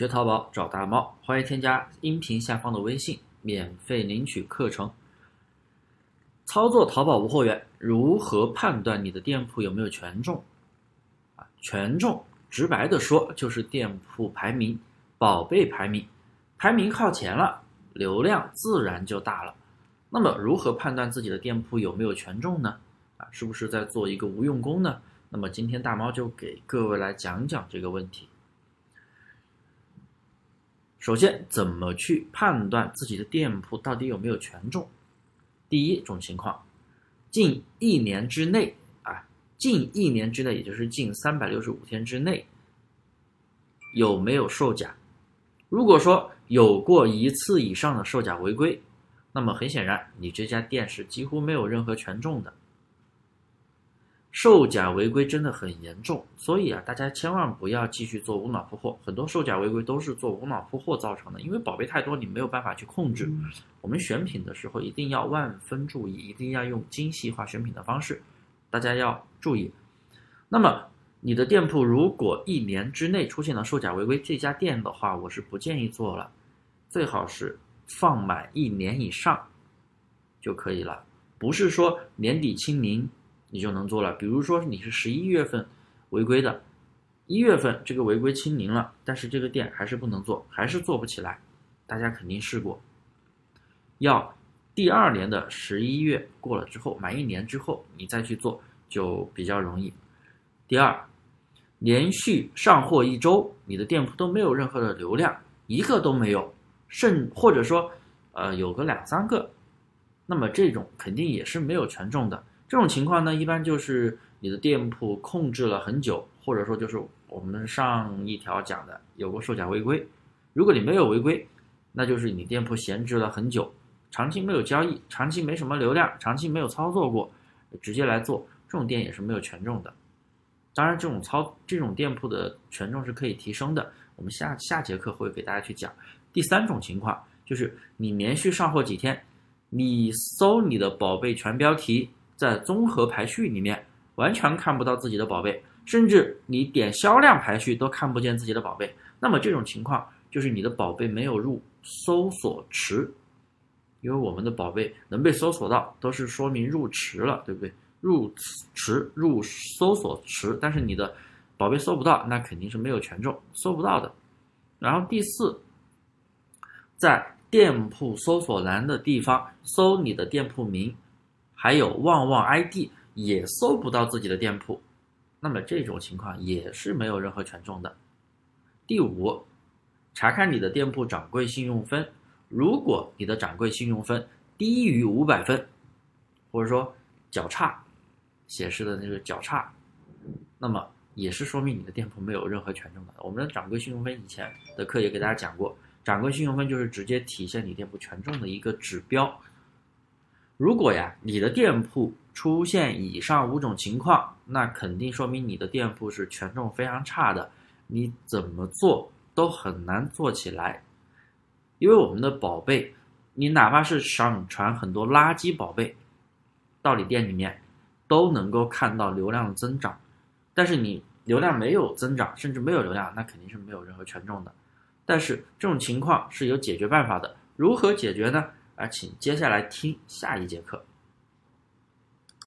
学淘宝找大猫，欢迎添加音频下方的微信，免费领取课程。操作淘宝无货源，如何判断你的店铺有没有权重？啊，权重，直白的说就是店铺排名、宝贝排名，排名靠前了，流量自然就大了。那么，如何判断自己的店铺有没有权重呢？啊，是不是在做一个无用功呢？那么今天大猫就给各位来讲讲这个问题。首先，怎么去判断自己的店铺到底有没有权重？第一种情况，近一年之内啊，近一年之内，也就是近三百六十五天之内，有没有售假？如果说有过一次以上的售假违规，那么很显然，你这家店是几乎没有任何权重的。售假违规真的很严重，所以啊，大家千万不要继续做无脑铺货。很多售假违规都是做无脑铺货造成的，因为宝贝太多，你没有办法去控制。我们选品的时候一定要万分注意，一定要用精细化选品的方式，大家要注意。那么，你的店铺如果一年之内出现了售假违规，这家店的话，我是不建议做了，最好是放满一年以上就可以了，不是说年底清零。你就能做了。比如说你是十一月份违规的，一月份这个违规清零了，但是这个店还是不能做，还是做不起来。大家肯定试过，要第二年的十一月过了之后，满一年之后你再去做就比较容易。第二，连续上货一周，你的店铺都没有任何的流量，一个都没有，甚或者说呃有个两三个，那么这种肯定也是没有权重的。这种情况呢，一般就是你的店铺控制了很久，或者说就是我们上一条讲的有过售假违规。如果你没有违规，那就是你店铺闲置了很久，长期没有交易，长期没什么流量，长期没有操作过，直接来做这种店也是没有权重的。当然，这种操这种店铺的权重是可以提升的。我们下下节课会给大家去讲。第三种情况就是你连续上货几天，你搜你的宝贝全标题。在综合排序里面完全看不到自己的宝贝，甚至你点销量排序都看不见自己的宝贝。那么这种情况就是你的宝贝没有入搜索池，因为我们的宝贝能被搜索到，都是说明入池了，对不对？入池入搜索池，但是你的宝贝搜不到，那肯定是没有权重，搜不到的。然后第四，在店铺搜索栏的地方搜你的店铺名。还有旺旺 ID 也搜不到自己的店铺，那么这种情况也是没有任何权重的。第五，查看你的店铺掌柜信用分，如果你的掌柜信用分低于五百分，或者说较差显示的那个较差，那么也是说明你的店铺没有任何权重的。我们的掌柜信用分以前的课也给大家讲过，掌柜信用分就是直接体现你店铺权重的一个指标。如果呀，你的店铺出现以上五种情况，那肯定说明你的店铺是权重非常差的，你怎么做都很难做起来。因为我们的宝贝，你哪怕是上传很多垃圾宝贝到你店里面，都能够看到流量的增长。但是你流量没有增长，甚至没有流量，那肯定是没有任何权重的。但是这种情况是有解决办法的，如何解决呢？而，请接下来听下一节课。